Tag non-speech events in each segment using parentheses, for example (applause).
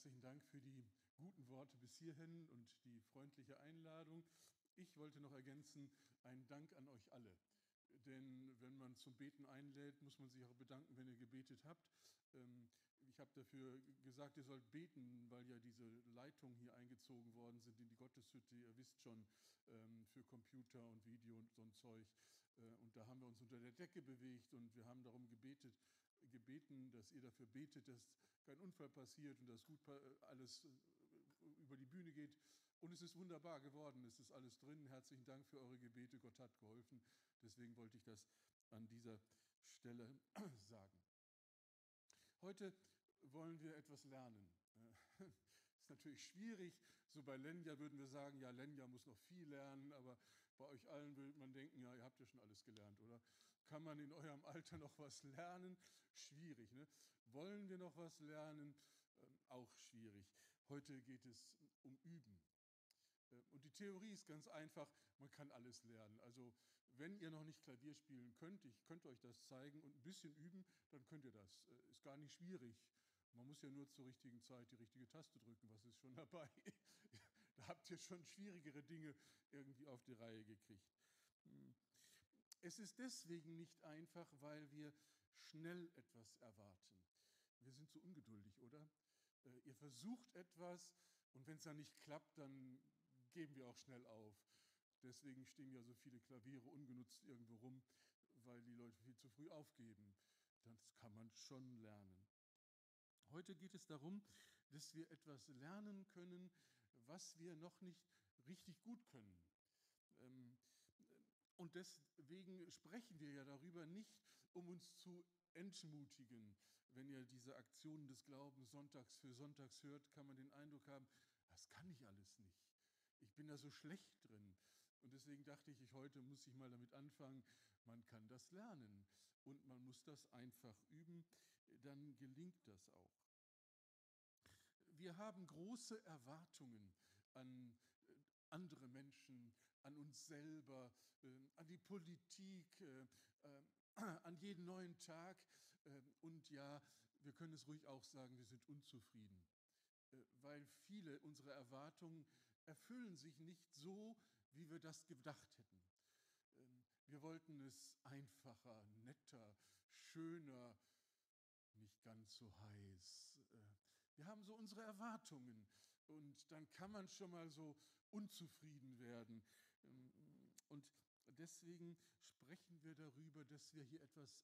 herzlichen Dank für die guten Worte bis hierhin und die freundliche Einladung. Ich wollte noch ergänzen, einen Dank an euch alle. Denn wenn man zum Beten einlädt, muss man sich auch bedanken, wenn ihr gebetet habt. Ähm, ich habe dafür gesagt, ihr sollt beten, weil ja diese Leitungen hier eingezogen worden sind in die Gotteshütte. Ihr wisst schon, ähm, für Computer und Video und so ein Zeug. Äh, und da haben wir uns unter der Decke bewegt und wir haben darum gebetet, gebeten, dass ihr dafür betet, dass kein Unfall passiert und dass gut alles äh, über die Bühne geht. Und es ist wunderbar geworden, es ist alles drin. Herzlichen Dank für eure Gebete, Gott hat geholfen. Deswegen wollte ich das an dieser Stelle (clears throat) sagen. Heute wollen wir etwas lernen. Es (laughs) ist natürlich schwierig. So bei Lenja würden wir sagen, ja, Lenja muss noch viel lernen, aber bei euch allen würde man denken, ja, ihr habt ja schon alles gelernt, oder? Kann man in eurem Alter noch was lernen? Schwierig. Ne? Wollen wir noch was lernen? Ähm, auch schwierig. Heute geht es um Üben. Ähm, und die Theorie ist ganz einfach, man kann alles lernen. Also wenn ihr noch nicht Klavier spielen könnt, ich könnte euch das zeigen und ein bisschen üben, dann könnt ihr das. Äh, ist gar nicht schwierig. Man muss ja nur zur richtigen Zeit die richtige Taste drücken, was ist schon (laughs) dabei. (laughs) da habt ihr schon schwierigere Dinge irgendwie auf die Reihe gekriegt. Hm. Es ist deswegen nicht einfach, weil wir schnell etwas erwarten. Wir sind so ungeduldig, oder? Äh, ihr versucht etwas und wenn es dann nicht klappt, dann geben wir auch schnell auf. Deswegen stehen ja so viele Klaviere ungenutzt irgendwo rum, weil die Leute viel zu früh aufgeben. Das kann man schon lernen. Heute geht es darum, dass wir etwas lernen können, was wir noch nicht richtig gut können. Ähm, und deswegen sprechen wir ja darüber nicht, um uns zu entmutigen. Wenn ihr diese Aktionen des Glaubens sonntags für sonntags hört, kann man den Eindruck haben, das kann ich alles nicht. Ich bin da so schlecht drin. Und deswegen dachte ich, heute muss ich mal damit anfangen, man kann das lernen und man muss das einfach üben, dann gelingt das auch. Wir haben große Erwartungen an äh, andere Menschen, an uns selber, ähm, an die Politik, äh, äh, an jeden neuen Tag. Ähm, und ja, wir können es ruhig auch sagen, wir sind unzufrieden, weil viele unserer Erwartungen erfüllen sich nicht so, wie wir das gedacht hätten. Ähm, wir wollten es einfacher, netter, schöner, nicht ganz so heiß. Wir haben so unsere Erwartungen und dann kann man schon mal so unzufrieden werden. Ähm, und deswegen sprechen wir darüber, dass wir hier etwas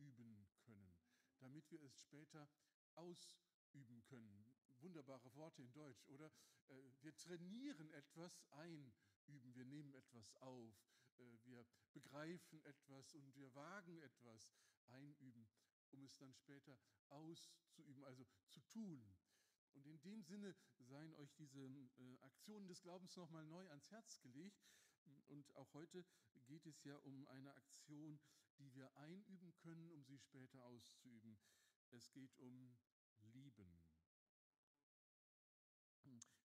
einüben können, damit wir es später ausüben können. Wunderbare Worte in Deutsch, oder? Äh, wir trainieren etwas einüben, wir nehmen etwas auf, äh, wir begreifen etwas und wir wagen etwas einüben, um es dann später auszuüben, also zu tun. Und in dem Sinne seien euch diese äh, Aktionen des Glaubens nochmal neu ans Herz gelegt. Und auch heute geht es ja um eine Aktion, die wir einüben können, um sie später auszuüben. Es geht um Lieben.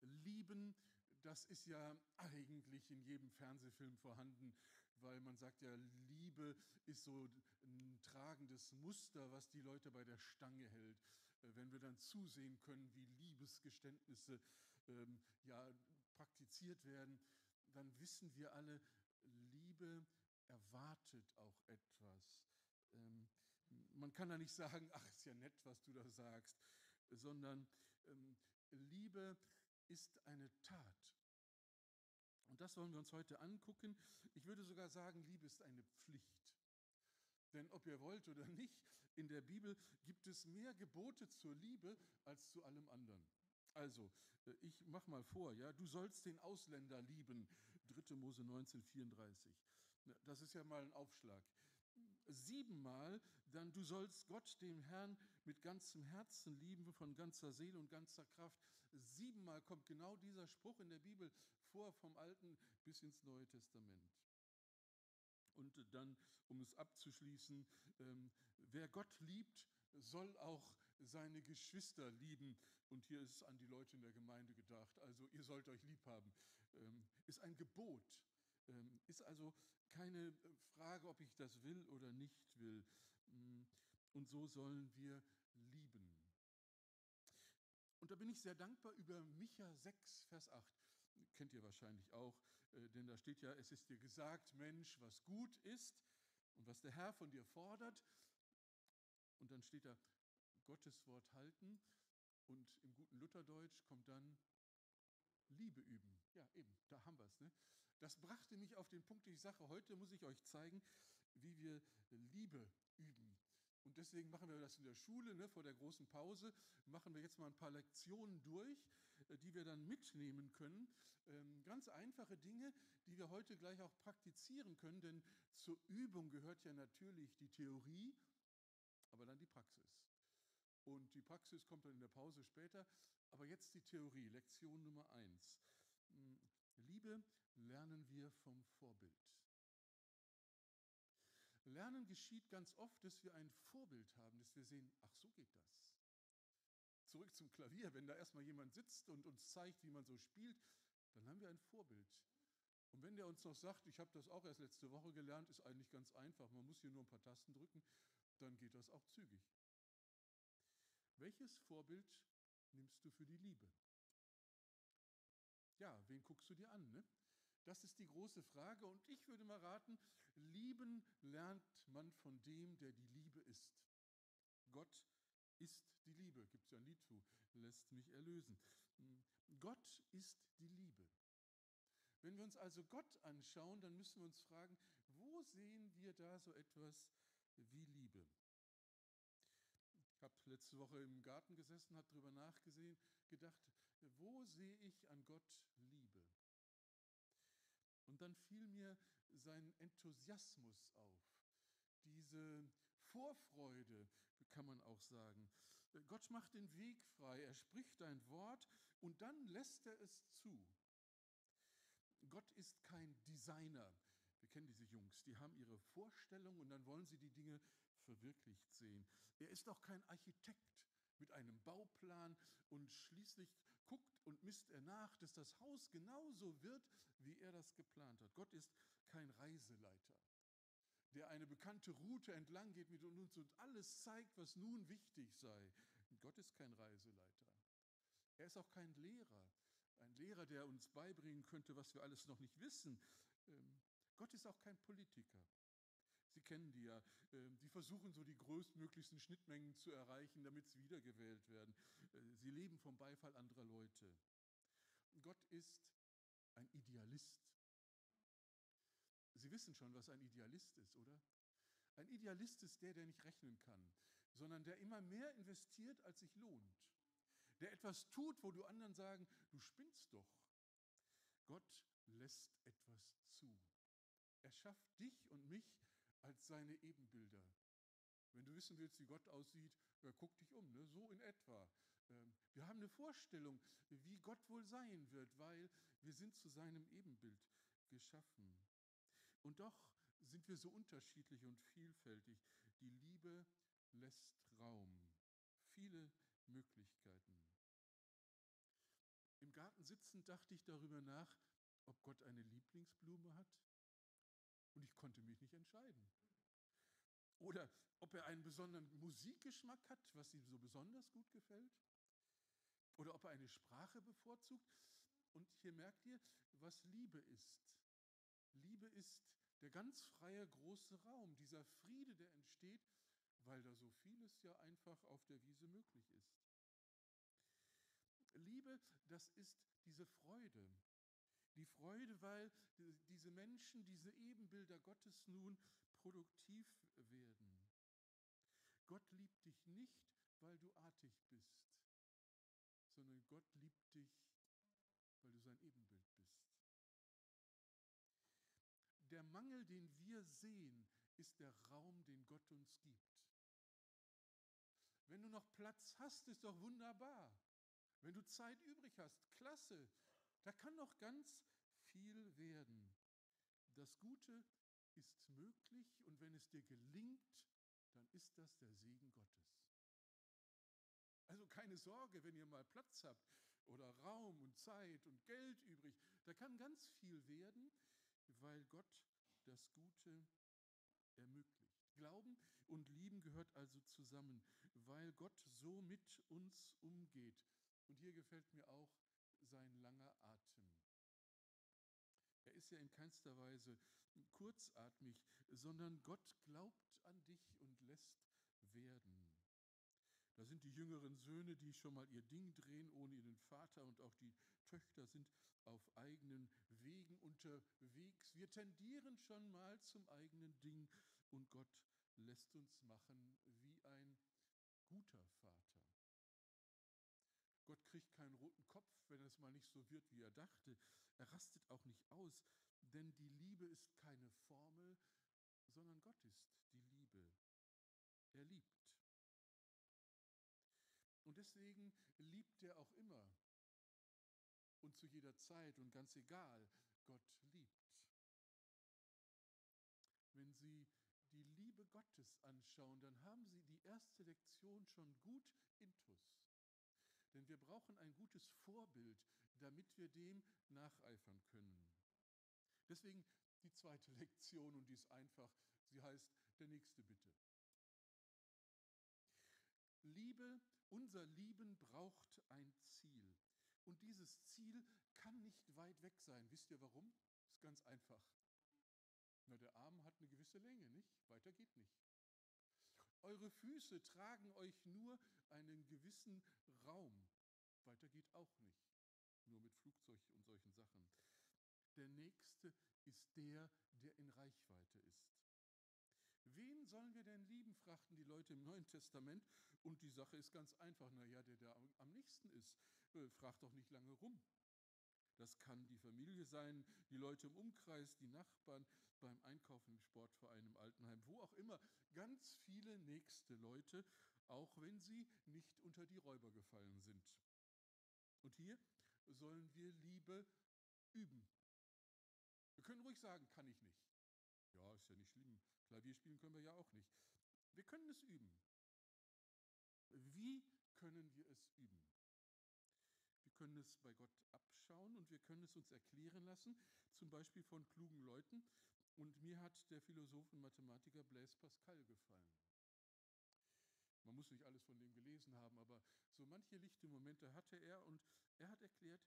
Lieben, das ist ja eigentlich in jedem Fernsehfilm vorhanden, weil man sagt ja, Liebe ist so ein tragendes Muster, was die Leute bei der Stange hält. Äh, wenn wir dann zusehen können, wie Liebesgeständnisse ähm, ja, praktiziert werden, dann wissen wir alle, Liebe erwartet auch etwas. Ähm, man kann da nicht sagen, ach, ist ja nett, was du da sagst, sondern ähm, Liebe ist eine Tat. Und das wollen wir uns heute angucken. Ich würde sogar sagen, Liebe ist eine Pflicht. Denn ob ihr wollt oder nicht, in der Bibel gibt es mehr Gebote zur Liebe als zu allem anderen. Also, äh, ich mach mal vor, ja, du sollst den Ausländer lieben, 3. Mose 19, 34. Das ist ja mal ein Aufschlag. Siebenmal, dann du sollst Gott, dem Herrn, mit ganzem Herzen lieben, von ganzer Seele und ganzer Kraft. Siebenmal kommt genau dieser Spruch in der Bibel vor, vom Alten bis ins Neue Testament. Und dann, um es abzuschließen, ähm, wer Gott liebt, soll auch seine Geschwister lieben. Und hier ist es an die Leute in der Gemeinde gedacht. Also ihr sollt euch lieb haben. Ähm, ist ein Gebot. Ähm, ist also keine Frage, ob ich das will oder nicht will. Mm, und so sollen wir lieben. Und da bin ich sehr dankbar über Micha 6, Vers 8. Kennt ihr wahrscheinlich auch, äh, denn da steht ja, es ist dir gesagt, Mensch, was gut ist und was der Herr von dir fordert. Und dann steht da, Gottes Wort halten und im guten Lutherdeutsch kommt dann Liebe üben. Ja, eben, da haben wir es. Ne? Das brachte mich auf den Punkt, ich sage, heute muss ich euch zeigen, wie wir Liebe üben. Und deswegen machen wir das in der Schule, ne, vor der großen Pause, machen wir jetzt mal ein paar Lektionen durch, äh, die wir dann mitnehmen können. Ähm, ganz einfache Dinge, die wir heute gleich auch praktizieren können, denn zur Übung gehört ja natürlich die Theorie, aber dann die Praxis. Und die Praxis kommt dann in der Pause später. Aber jetzt die Theorie, Lektion Nummer eins. Hm, Liebe lernen wir vom Vorbild. Lernen geschieht ganz oft, dass wir ein Vorbild haben, dass wir sehen, ach so geht das. Zurück zum Klavier, wenn da erstmal jemand sitzt und uns zeigt, wie man so spielt, dann haben wir ein Vorbild. Und wenn der uns noch sagt, ich habe das auch erst letzte Woche gelernt, ist eigentlich ganz einfach, man muss hier nur ein paar Tasten drücken, dann geht das auch zügig. Welches Vorbild nimmst du für die Liebe? Ja, wen guckst du dir an? Ne? Das ist die große Frage. Und ich würde mal raten, lieben lernt man von dem, der die Liebe ist. Gott ist die Liebe. Gibt es ja ein Lied zu. Lässt mich erlösen. Gott ist die Liebe. Wenn wir uns also Gott anschauen, dann müssen wir uns fragen, wo sehen wir da so etwas wie Liebe? Ich habe letzte Woche im Garten gesessen, habe darüber nachgesehen, gedacht, wo sehe ich an Gott Liebe? Und dann fiel mir sein Enthusiasmus auf, diese Vorfreude, kann man auch sagen. Gott macht den Weg frei, er spricht ein Wort und dann lässt er es zu. Gott ist kein Designer. Wir kennen diese Jungs, die haben ihre Vorstellung und dann wollen sie die Dinge verwirklicht sehen. Er ist auch kein Architekt mit einem Bauplan und schließlich guckt und misst er nach, dass das Haus genauso wird, wie er das geplant hat. Gott ist kein Reiseleiter, der eine bekannte Route entlang geht mit uns und alles zeigt, was nun wichtig sei. Gott ist kein Reiseleiter. Er ist auch kein Lehrer, ein Lehrer, der uns beibringen könnte, was wir alles noch nicht wissen. Ähm, Gott ist auch kein Politiker. Sie kennen die ja. Ähm, die versuchen so die größtmöglichsten Schnittmengen zu erreichen, damit sie wiedergewählt werden. Äh, sie leben vom Beifall anderer Leute. Gott ist ein Idealist. Sie wissen schon, was ein Idealist ist, oder? Ein Idealist ist der, der nicht rechnen kann, sondern der immer mehr investiert, als sich lohnt. Der etwas tut, wo du anderen sagen, du spinnst doch. Gott lässt etwas zu. Er schafft dich und mich als seine Ebenbilder. Wenn du wissen willst, wie Gott aussieht, ja, guck dich um, ne? so in etwa. Ähm, wir haben eine Vorstellung, wie Gott wohl sein wird, weil wir sind zu seinem Ebenbild geschaffen. Und doch sind wir so unterschiedlich und vielfältig. Die Liebe lässt Raum, viele Möglichkeiten. Im Garten sitzend dachte ich darüber nach, ob Gott eine Lieblingsblume hat. Und ich konnte mich nicht entscheiden. Oder ob er einen besonderen Musikgeschmack hat, was ihm so besonders gut gefällt. Oder ob er eine Sprache bevorzugt. Und hier merkt ihr, was Liebe ist. Liebe ist der ganz freie große Raum, dieser Friede, der entsteht, weil da so vieles ja einfach auf der Wiese möglich ist. Liebe, das ist diese Freude, die Freude, weil diese Menschen, diese Ebenbilder Gottes nun produktiv werden. Gott liebt dich nicht, weil du artig bist, sondern Gott liebt dich, weil du sein Ebenbild bist. Der Mangel, den wir sehen, ist der Raum, den Gott uns gibt. Wenn du noch Platz hast, ist doch wunderbar. Wenn du Zeit übrig hast, klasse. Da kann noch ganz viel werden. Das Gute ist möglich und wenn es dir gelingt, dann ist das der Segen Gottes. Also keine Sorge, wenn ihr mal Platz habt oder Raum und Zeit und Geld übrig, da kann ganz viel werden, weil Gott das Gute ermöglicht. Glauben und Lieben gehört also zusammen, weil Gott so mit uns umgeht. Und hier gefällt mir auch sein langer Atem. Er ist ja in keinster Weise kurzatmig, sondern Gott glaubt an dich und lässt werden. Da sind die jüngeren Söhne, die schon mal ihr Ding drehen ohne ihren Vater und auch die Töchter sind auf eigenen Wegen unterwegs. Wir tendieren schon mal zum eigenen Ding und Gott lässt uns machen wie ein guter Vater. Gott kriegt keinen roten Kopf, wenn es mal nicht so wird, wie er dachte. Er rastet auch nicht aus, denn die Liebe ist keine Formel, sondern Gott ist die Liebe. Er liebt. Und deswegen liebt er auch immer und zu jeder Zeit und ganz egal, Gott liebt. Wenn Sie die Liebe Gottes anschauen, dann haben Sie die erste Lektion schon gut intus. Denn wir brauchen ein gutes Vorbild, damit wir dem nacheifern können. Deswegen die zweite (laughs) Lektion und die ist einfach, sie heißt der nächste bitte. Liebe, unser Lieben braucht ein Ziel. Und dieses Ziel kann nicht weit weg sein. Wisst ihr warum? Ist ganz einfach. Na, der Arm hat eine gewisse Länge, nicht? Weiter geht nicht. Eure Füße tragen euch nur einen gewissen Raum. Weiter geht auch nicht. Nur mit Flugzeug und solchen Sachen. Der nächste ist der, der in Reichweite ist. Wen sollen wir denn lieben, fragten die Leute im Neuen Testament. Und die Sache ist ganz einfach. Naja, der, der am nächsten ist, äh, fragt doch nicht lange rum. Das kann die Familie sein, die Leute im Umkreis, die Nachbarn, beim Einkaufen im Sportverein, im Altenheim, wo auch immer. Ganz viele nächste Leute, auch wenn sie nicht unter die Räuber gefallen sind. Und hier sollen wir Liebe üben. Wir können ruhig sagen, kann ich nicht. Ja, ist ja nicht schlimm. Klavier spielen können wir ja auch nicht. Wir können es üben. Wie können wir es üben? Können es bei Gott abschauen und wir können es uns erklären lassen, zum Beispiel von klugen Leuten. Und mir hat der Philosoph und Mathematiker Blaise Pascal gefallen. Man muss nicht alles von dem gelesen haben, aber so manche lichte Momente hatte er und er hat erklärt,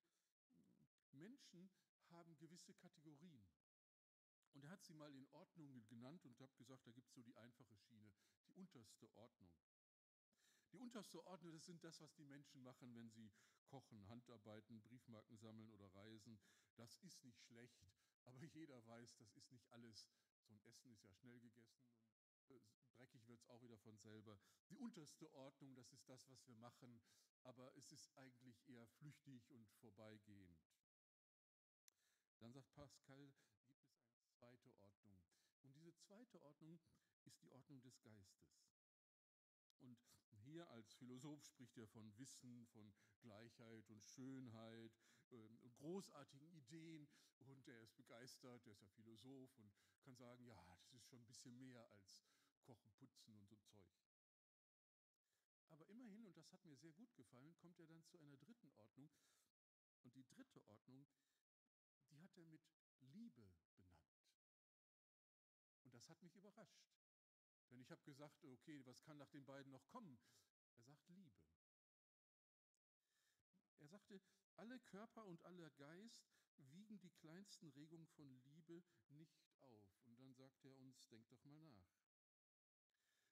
Menschen haben gewisse Kategorien. Und er hat sie mal in Ordnungen genannt und habe gesagt, da gibt es so die einfache Schiene, die unterste Ordnung. Die unterste Ordnung, das sind das, was die Menschen machen, wenn sie kochen, Handarbeiten, Briefmarken sammeln oder reisen. Das ist nicht schlecht, aber jeder weiß, das ist nicht alles. So ein Essen ist ja schnell gegessen und äh, dreckig wird es auch wieder von selber. Die unterste Ordnung, das ist das, was wir machen, aber es ist eigentlich eher flüchtig und vorbeigehend. Dann sagt Pascal, gibt es eine zweite Ordnung. Und diese zweite Ordnung ist die Ordnung des Geistes. Und hier als Philosoph spricht er von Wissen, von Gleichheit und Schönheit ähm, und großartigen Ideen. Und er ist begeistert, er ist ja Philosoph und kann sagen, ja, das ist schon ein bisschen mehr als Kochen, Putzen und so Zeug. Aber immerhin, und das hat mir sehr gut gefallen, kommt er dann zu einer dritten Ordnung. Und die dritte Ordnung, die hat er mit Liebe benannt. Und das hat mich überrascht. Denn ich habe gesagt, okay, was kann nach den beiden noch kommen? Er sagt Liebe. Er sagte, alle Körper und aller Geist wiegen die kleinsten Regungen von Liebe nicht auf. Und dann sagt er uns, denkt doch mal nach.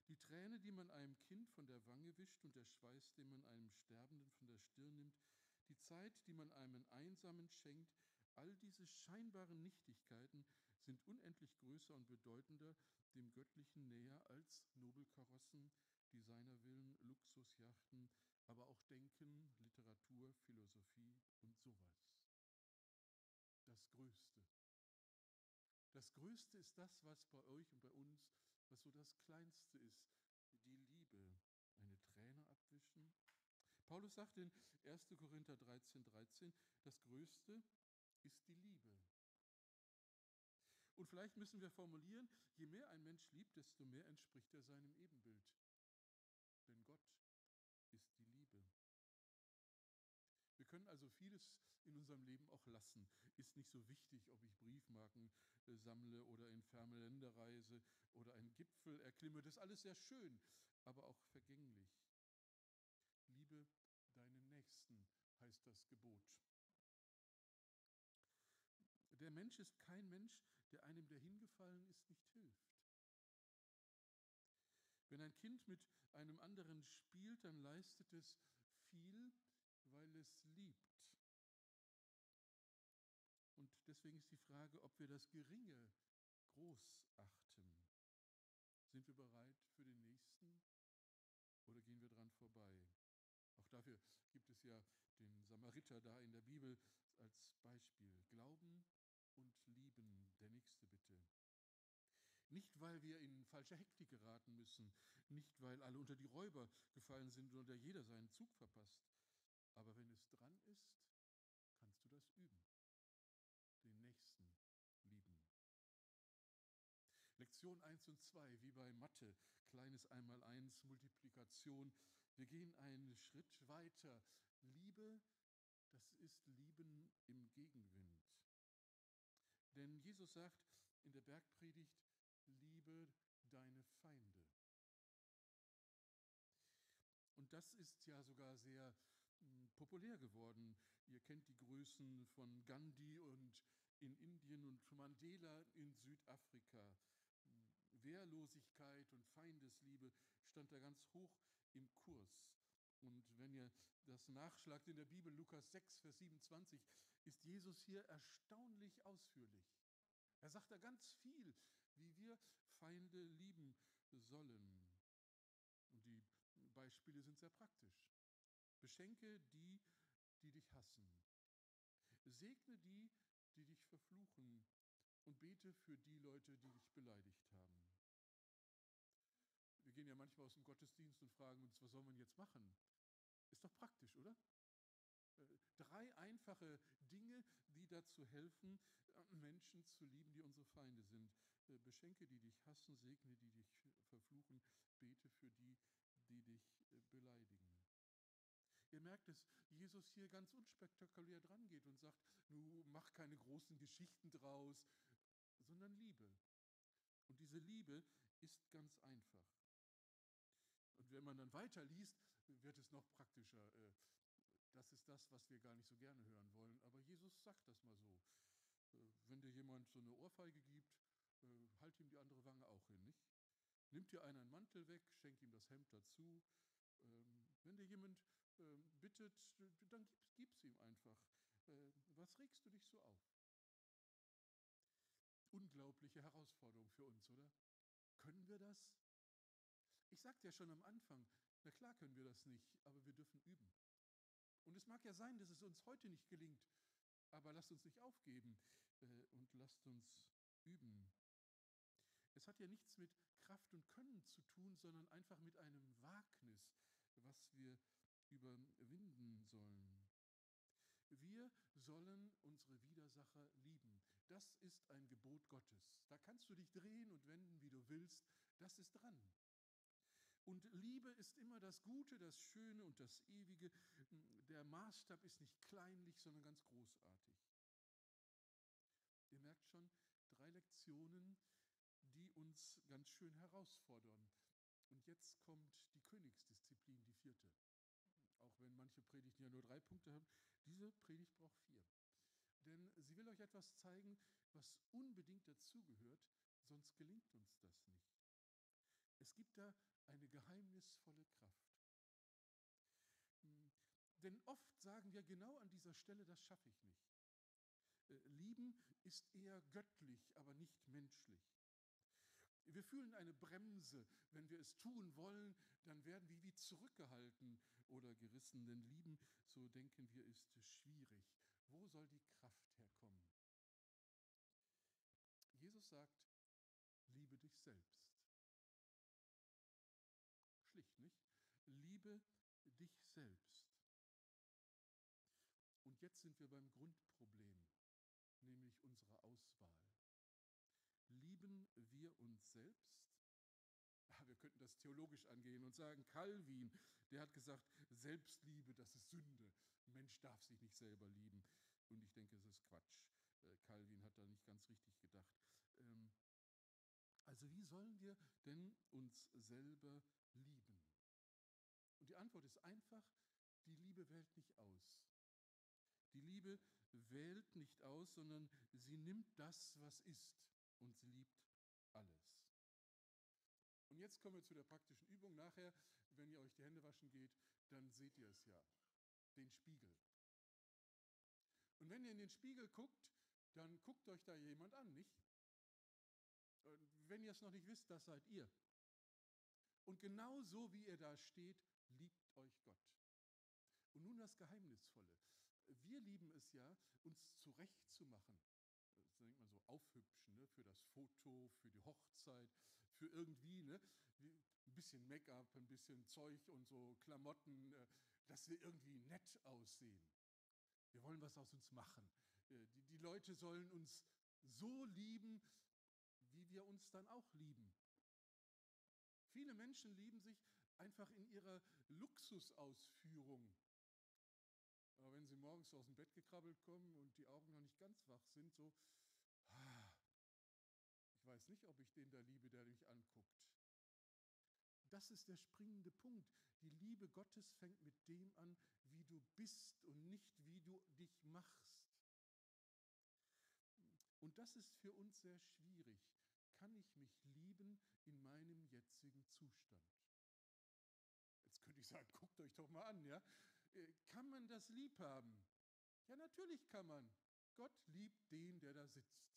Die Träne, die man einem Kind von der Wange wischt und der Schweiß, den man einem Sterbenden von der Stirn nimmt, die Zeit, die man einem Einsamen schenkt, all diese scheinbaren Nichtigkeiten sind unendlich größer und bedeutender dem Göttlichen näher als Nobelkarossen, Designervillen, Luxusjachten, aber auch Denken, Literatur, Philosophie und sowas. Das Größte. Das Größte ist das, was bei euch und bei uns, was so das Kleinste ist, die Liebe. Eine Träne abwischen. Paulus sagt in 1. Korinther 13, 13, das Größte ist die Liebe. Und vielleicht müssen wir formulieren, je mehr ein Mensch liebt, desto mehr entspricht er seinem Ebenbild. Denn Gott ist die Liebe. Wir können also vieles in unserem Leben auch lassen. Ist nicht so wichtig, ob ich Briefmarken äh, sammle oder in ferne Länder reise oder einen Gipfel erklimme. Das ist alles sehr schön, aber auch vergänglich. Liebe deinen Nächsten heißt das Gebot. Der Mensch ist kein Mensch, der einem, der hingefallen ist, nicht hilft. Wenn ein Kind mit einem anderen spielt, dann leistet es viel, weil es liebt. Und deswegen ist die Frage, ob wir das Geringe groß achten. Sind wir bereit für den Nächsten oder gehen wir dran vorbei? Auch dafür gibt es ja den Samariter da in der Bibel als Beispiel. Glauben und lieben, der Nächste bitte. Nicht, weil wir in falsche Hektik geraten müssen, nicht, weil alle unter die Räuber gefallen sind oder jeder seinen Zug verpasst. Aber wenn es dran ist, kannst du das üben. Den Nächsten lieben. Lektion 1 und 2, wie bei Mathe, kleines Einmaleins, Multiplikation. Wir gehen einen Schritt weiter. Liebe, das ist Lieben im Gegenwind. Denn Jesus sagt in der Bergpredigt, liebe deine Feinde. Und das ist ja sogar sehr hm, populär geworden. Ihr kennt die Größen von Gandhi und in Indien und Mandela in Südafrika. Wehrlosigkeit und Feindesliebe stand da ganz hoch im Kurs. Und wenn ihr das nachschlagt in der Bibel, Lukas 6, Vers 27, ist Jesus hier erstaunlich ausführlich. Er sagt da ganz viel, wie wir Feinde lieben sollen. Und die Beispiele sind sehr praktisch. Beschenke die, die dich hassen. Segne die, die dich verfluchen. Und bete für die Leute, die dich beleidigt haben. Wir gehen ja manchmal aus dem Gottesdienst und fragen uns, was soll man jetzt machen? Ist doch praktisch, oder? Äh, einfache Dinge, die dazu helfen, äh, Menschen zu lieben, die unsere Feinde sind. Äh, beschenke die dich hassen, segne die dich verfluchen, bete für die, die dich beleidigen. Ihr merkt, dass Jesus hier ganz unspektakulär dran geht und sagt, nu mach keine großen Geschichten draus, sondern Liebe. Und diese Liebe ist ganz einfach. Und wenn man dann weiterliest, wird es noch praktischer. Äh, das ist das, was wir gar nicht so gerne hören wollen. Aber Jesus sagt das mal so. Äh, wenn dir jemand so eine Ohrfeige gibt, äh, halt ihm die andere Wange auch hin, nicht? Nimmt dir einen Mantel weg, schenk ihm das Hemd dazu. Ähm, wenn dir jemand ähm, bittet, dann gib's ihm einfach. Was regst du dich so auf? Unglaubliche Herausforderung für uns, oder? Können wir das? Ich sagte ja schon am Anfang, na klar können wir das nicht, aber wir dürfen üben. Und es mag ja sein, dass es uns heute nicht gelingt, aber lasst uns nicht aufgeben äh, und lasst uns üben. Es hat ja nichts mit Kraft und Können zu tun, sondern einfach mit einem Wagnis, was wir überwinden sollen. Wir sollen unsere Widersacher lieben. Das ist ein Gebot Gottes. Da kannst du dich drehen und wenden, wie du willst. Das ist dran. Und Liebe ist immer das Gute, das Schöne und das Ewige. Der Maßstab ist nicht kleinlich, sondern ganz großartig. Ihr merkt schon, drei Lektionen, die uns ganz schön herausfordern. Und jetzt kommt die Königsdisziplin, die vierte. Auch wenn manche Predigten ja nur drei Punkte haben, diese Predigt braucht vier. Denn sie will euch etwas zeigen, was unbedingt dazugehört, sonst gelingt uns das nicht. Es gibt da eine geheimnisvolle Kraft. Denn oft sagen wir genau an dieser Stelle, das schaffe ich nicht. Äh, lieben ist eher göttlich, aber nicht menschlich. Wir fühlen eine Bremse. Wenn wir es tun wollen, dann werden wir wie zurückgehalten oder gerissen. Denn lieben, so denken wir, ist schwierig. Wo soll die Kraft herkommen? Jesus sagt, liebe dich selbst. Schlicht, nicht? Liebe dich selbst. Und jetzt sind wir beim Grundproblem, nämlich unserer Auswahl. Lieben wir uns selbst? Ah, wir könnten das theologisch angehen und sagen, Calvin, der hat gesagt, Selbstliebe, das ist Sünde. Ein Mensch darf sich nicht selber lieben. Und ich denke, es ist Quatsch. Äh, Calvin hat da nicht ganz richtig gedacht. Ähm, also wie sollen wir denn uns selber lieben? Und die Antwort ist einfach, die Liebe wählt nicht aus. Die Liebe wählt nicht aus, sondern sie nimmt das, was ist und sie liebt alles. Und jetzt kommen wir zu der praktischen Übung. Nachher, wenn ihr euch die Hände waschen geht, dann seht ihr es ja, den Spiegel. Und wenn ihr in den Spiegel guckt, dann guckt euch da jemand an, nicht? Wenn ihr es noch nicht wisst, das seid ihr. Und genau so wie ihr da steht, liebt euch Gott. Und nun das Geheimnisvolle. Wir lieben es ja, uns zurechtzumachen. Das nennt man so aufhübschen, ne? für das Foto, für die Hochzeit, für irgendwie, ne? ein bisschen Make-up, ein bisschen Zeug und so Klamotten, äh, dass wir irgendwie nett aussehen. Wir wollen was aus uns machen. Äh, die, die Leute sollen uns so lieben, wie wir uns dann auch lieben. Viele Menschen lieben sich einfach in ihrer Luxusausführung. Aber wenn sie morgens aus dem Bett gekrabbelt kommen und die Augen noch nicht ganz wach sind, so, ah, ich weiß nicht, ob ich den da liebe, der mich anguckt. Das ist der springende Punkt. Die Liebe Gottes fängt mit dem an, wie du bist und nicht wie du dich machst. Und das ist für uns sehr schwierig. Kann ich mich lieben in meinem jetzigen Zustand? Jetzt könnte ich sagen, guckt euch doch mal an, ja? Äh, kann man das lieb haben? Ja, natürlich kann man. Gott liebt den, der da sitzt.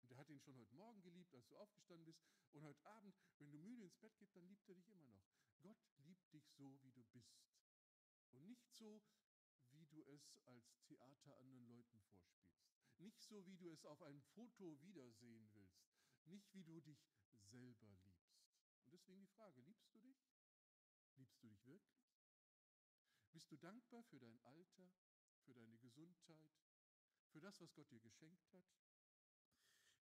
Und er hat ihn schon heute Morgen geliebt, als du aufgestanden bist. Und heute Abend, wenn du müde ins Bett gehst, dann liebt er dich immer noch. Gott liebt dich so, wie du bist. Und nicht so, wie du es als Theater anderen Leuten vorspielst. Nicht so, wie du es auf einem Foto wiedersehen willst. Nicht, wie du dich selber liebst. Und deswegen die Frage, liebst du dich? Liebst du dich wirklich? Bist du dankbar für dein Alter, für deine Gesundheit, für das, was Gott dir geschenkt hat?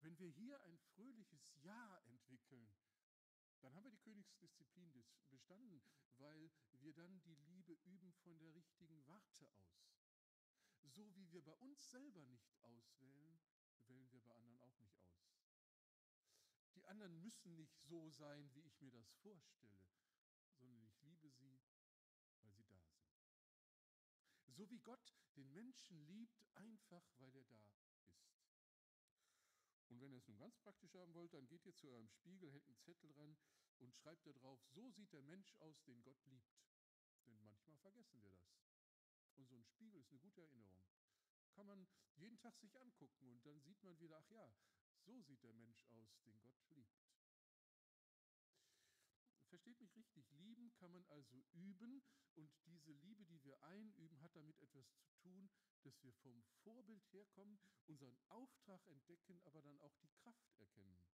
Wenn wir hier ein fröhliches Ja entwickeln, dann haben wir die Königsdisziplin bestanden, weil wir dann die Liebe üben von der richtigen Warte aus. So wie wir bei uns selber nicht auswählen, wählen wir bei anderen auch nicht aus. Die anderen müssen nicht so sein, wie ich mir das vorstelle, So wie Gott den Menschen liebt, einfach weil er da ist. Und wenn ihr es nun ganz praktisch haben wollt, dann geht ihr zu eurem Spiegel, hängt einen Zettel ran und schreibt da drauf, so sieht der Mensch aus, den Gott liebt. Denn manchmal vergessen wir das. Und so ein Spiegel ist eine gute Erinnerung. Kann man jeden Tag sich angucken und dann sieht man wieder, ach ja, so sieht der Mensch aus, den Gott liebt. Versteht mich richtig, lieben kann man also üben und diese Liebe, die wir einüben, hat damit etwas zu tun, dass wir vom Vorbild herkommen, unseren Auftrag entdecken, aber dann auch die Kraft erkennen.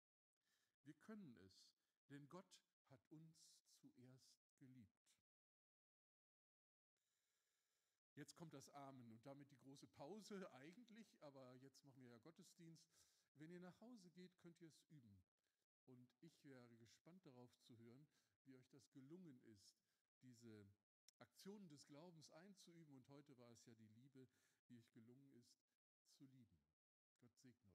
Wir können es, denn Gott hat uns zuerst geliebt. Jetzt kommt das Amen und damit die große Pause eigentlich, aber jetzt machen wir ja Gottesdienst. Wenn ihr nach Hause geht, könnt ihr es üben. Und ich wäre gespannt darauf zu hören, wie euch das gelungen ist, diese Aktionen des Glaubens einzuüben. Und heute war es ja die Liebe, wie euch gelungen ist, zu lieben. Gott segne.